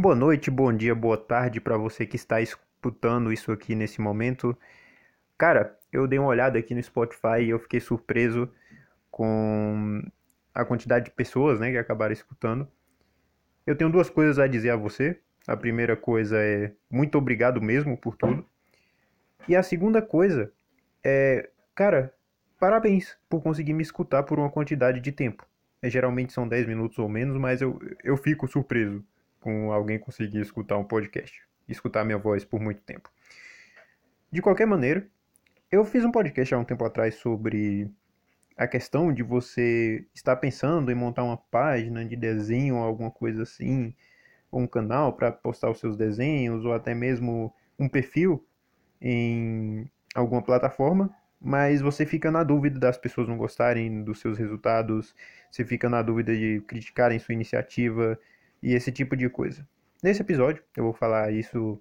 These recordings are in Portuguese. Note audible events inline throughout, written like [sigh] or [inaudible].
Boa noite, bom dia, boa tarde para você que está escutando isso aqui nesse momento. Cara, eu dei uma olhada aqui no Spotify e eu fiquei surpreso com a quantidade de pessoas, né, que acabaram escutando. Eu tenho duas coisas a dizer a você. A primeira coisa é muito obrigado mesmo por tudo. E a segunda coisa é, cara, parabéns por conseguir me escutar por uma quantidade de tempo. É, geralmente são 10 minutos ou menos, mas eu, eu fico surpreso com alguém conseguir escutar um podcast, escutar minha voz por muito tempo. De qualquer maneira, eu fiz um podcast há um tempo atrás sobre a questão de você estar pensando em montar uma página de desenho ou alguma coisa assim, ou um canal para postar os seus desenhos, ou até mesmo um perfil em alguma plataforma, mas você fica na dúvida das pessoas não gostarem dos seus resultados, você fica na dúvida de criticarem sua iniciativa e esse tipo de coisa. Nesse episódio eu vou falar isso, eu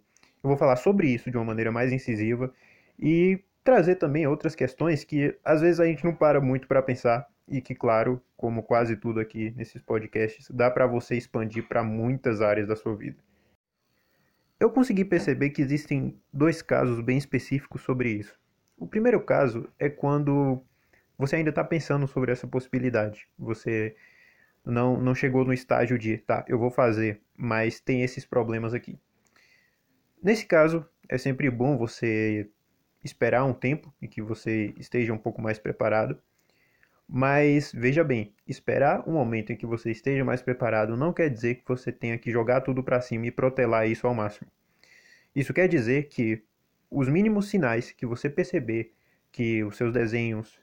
vou falar sobre isso de uma maneira mais incisiva e trazer também outras questões que às vezes a gente não para muito para pensar e que, claro, como quase tudo aqui nesses podcasts, dá para você expandir para muitas áreas da sua vida. Eu consegui perceber que existem dois casos bem específicos sobre isso. O primeiro caso é quando você ainda está pensando sobre essa possibilidade. Você não, não chegou no estágio de, tá, eu vou fazer, mas tem esses problemas aqui. Nesse caso, é sempre bom você esperar um tempo e que você esteja um pouco mais preparado. Mas veja bem, esperar um momento em que você esteja mais preparado não quer dizer que você tenha que jogar tudo para cima e protelar isso ao máximo. Isso quer dizer que os mínimos sinais que você perceber que os seus desenhos,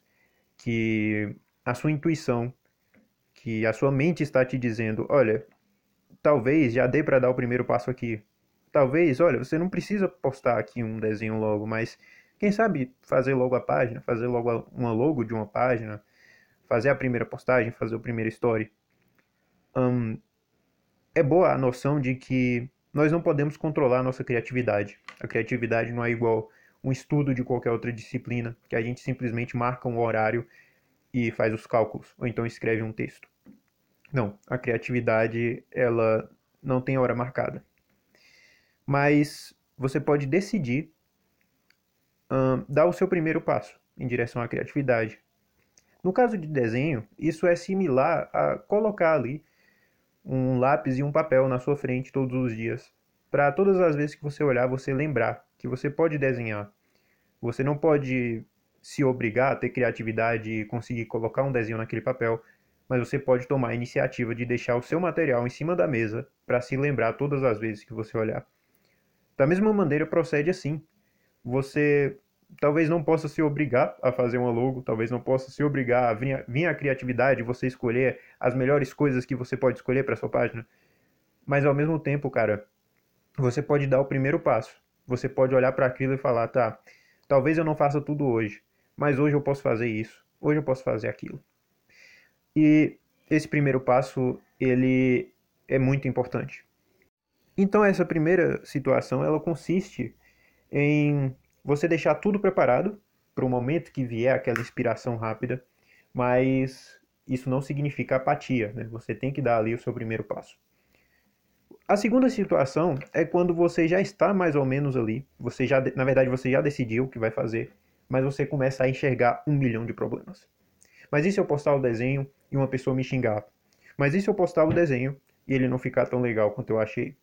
que a sua intuição que a sua mente está te dizendo, olha, talvez já dê para dar o primeiro passo aqui. Talvez, olha, você não precisa postar aqui um desenho logo, mas quem sabe fazer logo a página, fazer logo uma logo de uma página, fazer a primeira postagem, fazer o primeiro story. Um, é boa a noção de que nós não podemos controlar a nossa criatividade. A criatividade não é igual um estudo de qualquer outra disciplina, que a gente simplesmente marca um horário e faz os cálculos, ou então escreve um texto. Não, a criatividade ela não tem hora marcada. Mas você pode decidir dar o seu primeiro passo em direção à criatividade. No caso de desenho, isso é similar a colocar ali um lápis e um papel na sua frente todos os dias, para todas as vezes que você olhar, você lembrar que você pode desenhar. Você não pode se obrigar a ter criatividade e conseguir colocar um desenho naquele papel, mas você pode tomar a iniciativa de deixar o seu material em cima da mesa para se lembrar todas as vezes que você olhar. Da mesma maneira, procede assim. Você talvez não possa se obrigar a fazer uma logo, talvez não possa se obrigar a vir, vir a criatividade, você escolher as melhores coisas que você pode escolher para sua página. Mas ao mesmo tempo, cara, você pode dar o primeiro passo. Você pode olhar para aquilo e falar, tá, talvez eu não faça tudo hoje, mas hoje eu posso fazer isso, hoje eu posso fazer aquilo. E esse primeiro passo, ele é muito importante. Então essa primeira situação, ela consiste em você deixar tudo preparado para o momento que vier aquela inspiração rápida, mas isso não significa apatia, né? Você tem que dar ali o seu primeiro passo. A segunda situação é quando você já está mais ou menos ali, você já, na verdade, você já decidiu o que vai fazer, mas você começa a enxergar um milhão de problemas. Mas e se eu postar o desenho e uma pessoa me xingar? Mas e se eu postar o desenho e ele não ficar tão legal quanto eu achei?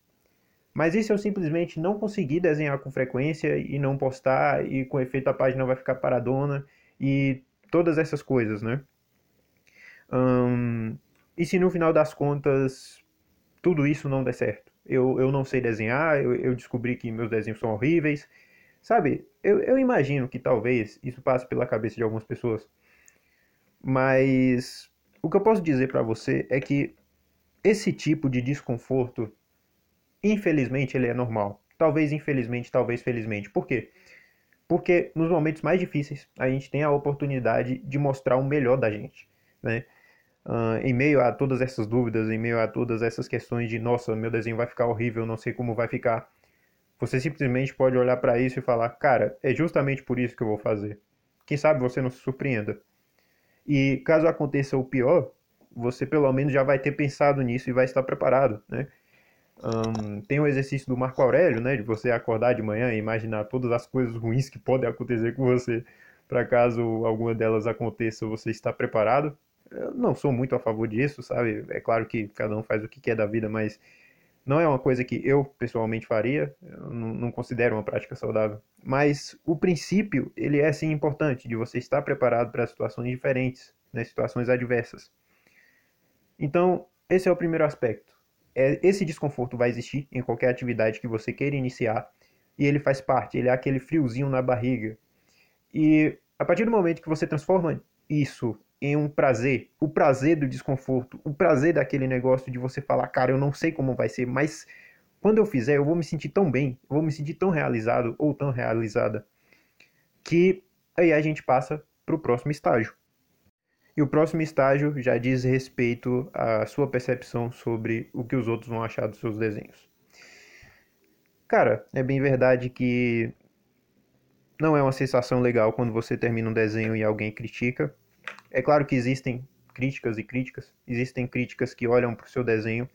Mas e se eu simplesmente não conseguir desenhar com frequência e não postar e com efeito a página vai ficar paradona e todas essas coisas, né? E se no final das contas tudo isso não der certo? Eu, eu não sei desenhar, eu, eu descobri que meus desenhos são horríveis. Sabe, eu, eu imagino que talvez isso passe pela cabeça de algumas pessoas. Mas o que eu posso dizer para você é que esse tipo de desconforto, infelizmente, ele é normal. Talvez infelizmente, talvez felizmente. Por quê? Porque nos momentos mais difíceis a gente tem a oportunidade de mostrar o melhor da gente, né? Uh, em meio a todas essas dúvidas, em meio a todas essas questões de nossa, meu desenho vai ficar horrível, não sei como vai ficar. Você simplesmente pode olhar para isso e falar, cara, é justamente por isso que eu vou fazer. Quem sabe você não se surpreenda. E caso aconteça o pior, você pelo menos já vai ter pensado nisso e vai estar preparado, né? Um, tem o exercício do Marco Aurélio, né, de você acordar de manhã e imaginar todas as coisas ruins que podem acontecer com você, para caso alguma delas aconteça, você está preparado. Eu não sou muito a favor disso, sabe? É claro que cada um faz o que quer da vida, mas não é uma coisa que eu pessoalmente faria, eu não, considero uma prática saudável. Mas o princípio, ele é sim importante, de você estar preparado para situações diferentes, né, situações adversas. Então, esse é o primeiro aspecto. É, esse desconforto vai existir em qualquer atividade que você queira iniciar, e ele faz parte, ele é aquele friozinho na barriga. E a partir do momento que você transforma isso em um prazer, o prazer do desconforto, o prazer daquele negócio de você falar, cara, eu não sei como vai ser, mas quando eu fizer, eu vou me sentir tão bem, eu vou me sentir tão realizado ou tão realizada, que aí a gente passa para o próximo estágio. E o próximo estágio já diz respeito à sua percepção sobre o que os outros vão achar dos seus desenhos. Cara, é bem verdade que não é uma sensação legal quando você termina um desenho e alguém critica, é claro que existem críticas e críticas. Existem críticas que olham para o seu desenho.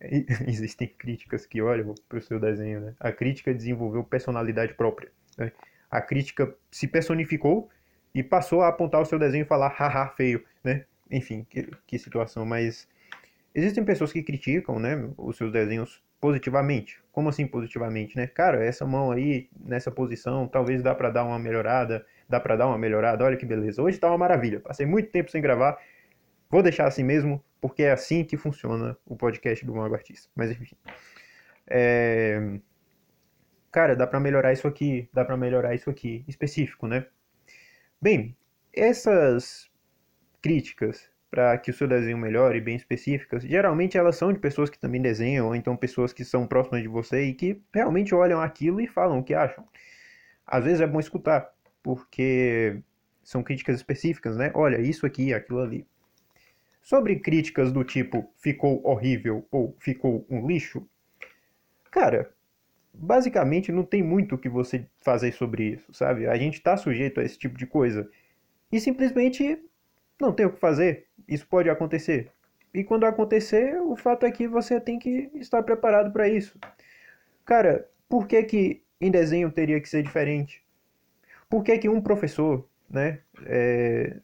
[laughs] Existem críticas que olham para o seu desenho. Né? A crítica desenvolveu personalidade própria. Né? A crítica se personificou e passou a apontar o seu desenho e falar haha feio, né? Enfim, que, que situação. Mas existem pessoas que criticam, né, os seus desenhos positivamente. Como assim positivamente, né? Cara, essa mão aí nessa posição, talvez dá para dar uma melhorada dá para dar uma melhorada. Olha que beleza. Hoje tá uma maravilha. Passei muito tempo sem gravar. Vou deixar assim mesmo, porque é assim que funciona o podcast do Mago Artista. Mas enfim. É... Cara, dá para melhorar isso aqui, dá para melhorar isso aqui, específico, né? Bem, essas críticas para que o seu desenho melhore, bem específicas, geralmente elas são de pessoas que também desenham, ou então pessoas que são próximas de você e que realmente olham aquilo e falam o que acham. Às vezes é bom escutar, porque são críticas específicas, né? Olha, isso aqui, aquilo ali. Sobre críticas do tipo ficou horrível ou ficou um lixo, cara, basicamente não tem muito o que você fazer sobre isso, sabe? A gente está sujeito a esse tipo de coisa e simplesmente não tem o que fazer. Isso pode acontecer. E quando acontecer, o fato é que você tem que estar preparado para isso. Cara, por que que em desenho teria que ser diferente? Por que, que um professor né, é,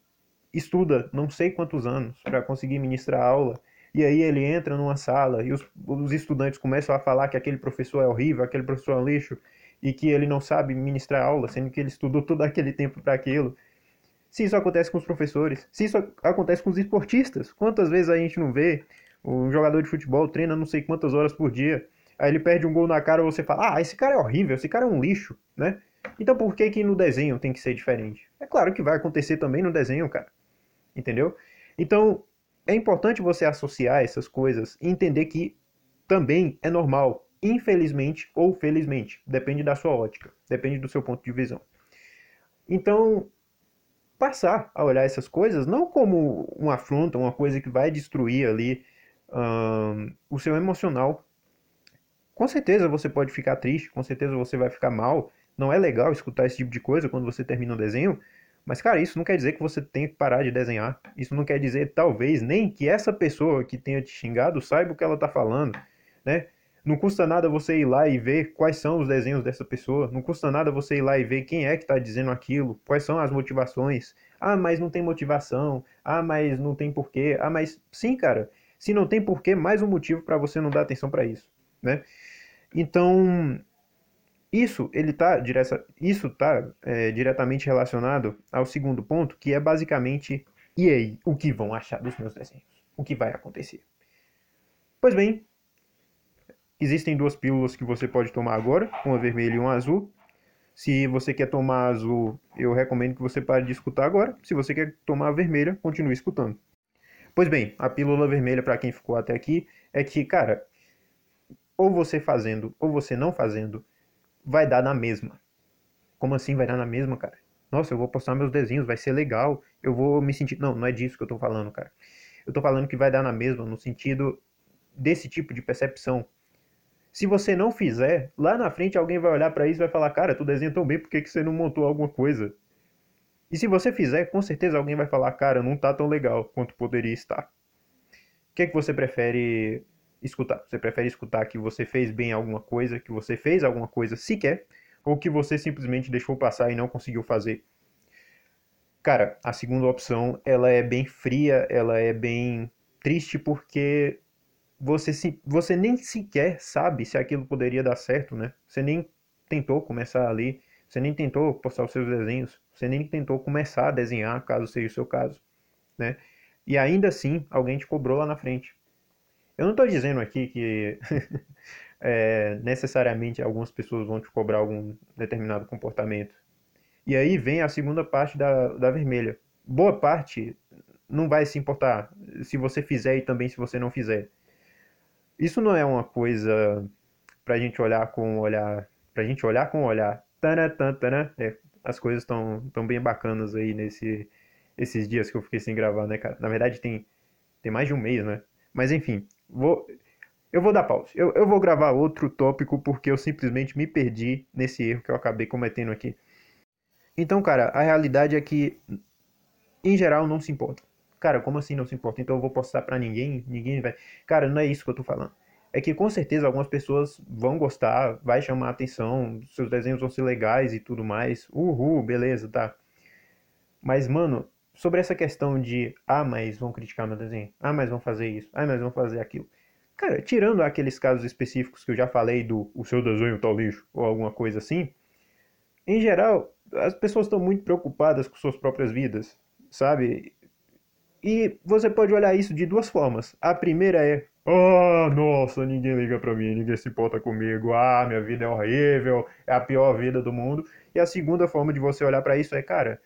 estuda não sei quantos anos para conseguir ministrar aula e aí ele entra numa sala e os, os, estudantes começam a falar que aquele professor é horrível, aquele professor é um lixo e que ele não sabe ministrar aula, sendo que ele estudou todo aquele tempo para aquilo. Se isso acontece com os professores, se isso acontece com os esportistas, quantas vezes a gente não vê um jogador de futebol treina não sei quantas horas por dia, aí ele perde um gol na cara você fala, ah, esse cara é horrível, esse cara é um lixo, né? Então por que que no desenho tem que ser diferente? É claro que vai acontecer também no desenho, cara. Entendeu? Então é importante você associar essas coisas e entender que também é normal, infelizmente ou felizmente, depende da sua ótica, depende do seu ponto de visão. Então, passar a olhar essas coisas não como uma afronta, uma coisa que vai destruir ali um, o seu emocional. Com certeza você pode ficar triste, com certeza você vai ficar mal, não é legal escutar esse tipo de coisa quando você termina um desenho, mas, cara, isso não quer dizer que você tem que parar de desenhar. Isso não quer dizer, talvez, nem que essa pessoa que tenha te xingado saiba o que ela está falando, né? Não custa nada você ir lá e ver quais são os desenhos dessa pessoa. Não custa nada você ir lá e ver quem é que está dizendo aquilo, quais são as motivações. Ah, mas não tem motivação. Ah, mas não tem porquê. Ah, mas sim, cara. Se não tem porquê, mais um motivo para você não dar atenção para isso, né? Então, isso ele tá direta, isso tá é, diretamente relacionado ao segundo ponto, que é basicamente e aí, o que vão achar dos meus desenhos? O que vai acontecer? Pois bem, existem duas pílulas que você pode tomar agora, uma vermelha e uma azul. Se você quer tomar azul, eu recomendo que você pare de escutar agora. Se você quer tomar vermelha, continue escutando. Pois bem, a pílula vermelha, para quem ficou até aqui, é que, cara, ou você fazendo ou você não fazendo, vai dar na mesma. Como assim vai dar na mesma, cara? Nossa, eu vou postar meus desenhos, vai ser legal, eu vou me sentir. Não, não é disso que eu tô falando, cara. Eu tô falando que vai dar na mesma, no sentido desse tipo de percepção. Se você não fizer, lá na frente alguém vai olhar para isso e vai falar: Cara, tu desenha tão bem, por que, que você não montou alguma coisa? E se você fizer, com certeza alguém vai falar: Cara, não tá tão legal quanto poderia estar. O que é que você prefere escutar? Você prefere escutar que você fez bem alguma coisa, que você fez alguma coisa sequer, ou que você simplesmente deixou passar e não conseguiu fazer? Cara, a segunda opção, ela é bem fria, ela é bem triste porque você, se, você nem sequer sabe se aquilo poderia dar certo, né? Você nem tentou começar ali, você nem tentou postar os seus desenhos, você nem tentou começar a desenhar, caso seja o seu caso, né? E ainda assim, alguém te cobrou lá na frente. Eu não estou dizendo aqui que [laughs] é, necessariamente algumas pessoas vão te cobrar algum determinado comportamento. E aí vem a segunda parte da, da vermelha. Boa parte não vai se importar se você fizer e também se você não fizer. Isso não é uma coisa pra gente olhar com olhar, pra gente olhar com olhar. Tana, tana, tana. É, as coisas estão tão bem bacanas aí nesse esses dias que eu fiquei sem gravar, né, cara? Na verdade tem tem mais de um mês, né? Mas enfim, vou eu vou dar pausa. Eu, eu vou gravar outro tópico porque eu simplesmente me perdi nesse erro que eu acabei cometendo aqui. Então, cara, a realidade é que, em geral, não se importa. Cara, como assim não se importa? Então eu vou postar pra ninguém, ninguém vai. Cara, não é isso que eu tô falando. É que com certeza algumas pessoas vão gostar, vai chamar a atenção, seus desenhos vão ser legais e tudo mais. Uhul, beleza, tá. Mas, mano, sobre essa questão de, ah, mas vão criticar meu desenho, ah, mas vão fazer isso, ah, mas vão fazer aquilo. Cara, tirando aqueles casos específicos que eu já falei do o seu desenho tá lixo ou alguma coisa assim, em geral, as pessoas estão muito preocupadas com suas próprias vidas, sabe? E você pode olhar isso de duas formas. A primeira é: ah, nossa, ninguém liga pra mim, ninguém se importa comigo. Ah, minha vida é horrível, é a pior vida do mundo. E a segunda forma de você olhar para isso é: cara,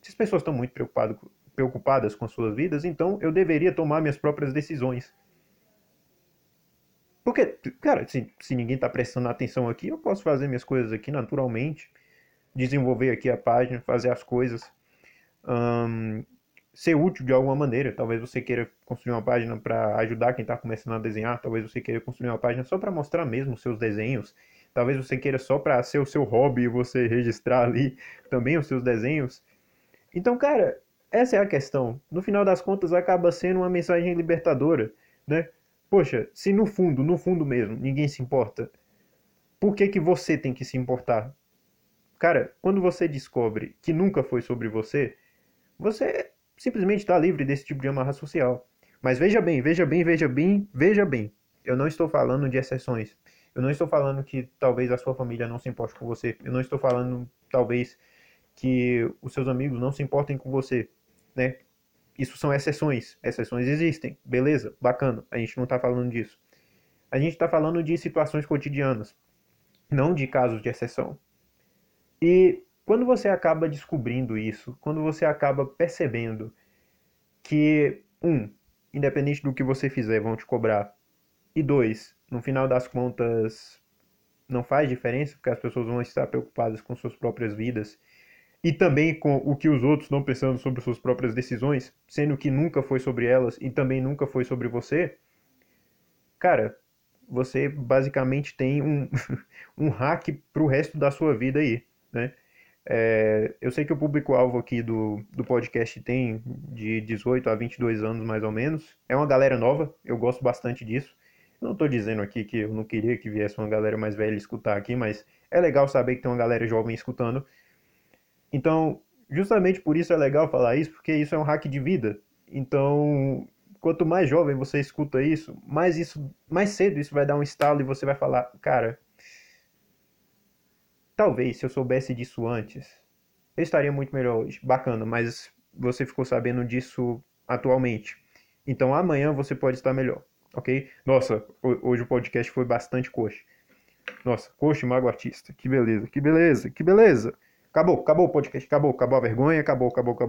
se as pessoas estão muito preocupado, preocupadas com as suas vidas, então eu deveria tomar minhas próprias decisões. Porque, cara, se, se ninguém está prestando atenção aqui, eu posso fazer minhas coisas aqui naturalmente, desenvolver aqui a página, fazer as coisas, ser útil de alguma maneira. Talvez você queira construir uma página para ajudar quem está começando a desenhar, talvez você queira construir uma página só para mostrar mesmo seus desenhos, talvez você queira só para ser o seu hobby e você registrar ali também os seus desenhos. Então, cara, essa é a questão. No final das contas, acaba sendo uma mensagem libertadora, né? Poxa, se no fundo, no fundo mesmo, ninguém se importa, por que que você tem que se importar? Cara, quando você descobre que nunca foi sobre você, você simplesmente está livre desse tipo de amarra social. Mas veja bem, veja bem, veja bem, veja bem. Eu não estou falando de exceções. Eu não estou falando que talvez a sua família não se importe com você. Eu não estou falando, talvez, que os seus amigos não se importem com você, né? Isso são exceções. Exceções existem. Beleza, bacana. A gente não está falando disso. A gente está falando de situações cotidianas, não de casos de exceção. E quando você acaba descobrindo isso, quando você acaba percebendo que, um, independente do que você fizer, vão te cobrar, e dois, no final das contas, não faz diferença, porque as pessoas vão estar preocupadas com suas próprias vidas e também com o que os outros estão pensando sobre suas próprias decisões, sendo que nunca foi sobre elas e também nunca foi sobre você, cara, você basicamente tem um, [laughs] um hack para o resto da sua vida aí, né? É, eu sei que o público-alvo aqui do, do podcast tem de 18 a 22 anos, mais ou menos. É uma galera nova, eu gosto bastante disso. Não estou dizendo aqui que eu não queria que viesse uma galera mais velha escutar aqui, mas é legal saber que tem uma galera jovem escutando. Então, justamente por isso é legal falar isso, porque isso é um hack de vida. Então, quanto mais jovem você escuta isso, mais isso, mais cedo isso vai dar um estalo e você vai falar, cara, talvez se eu soubesse disso antes, eu estaria muito melhor hoje. Bacana, mas você ficou sabendo disso atualmente. Então amanhã você pode estar melhor, ok? Nossa, hoje o podcast foi bastante coxa. Nossa, coxa e mago artista. Que beleza, que beleza, que beleza. Acabou, acabou o podcast, acabou, acabou a vergonha, acabou, acabou, acabou.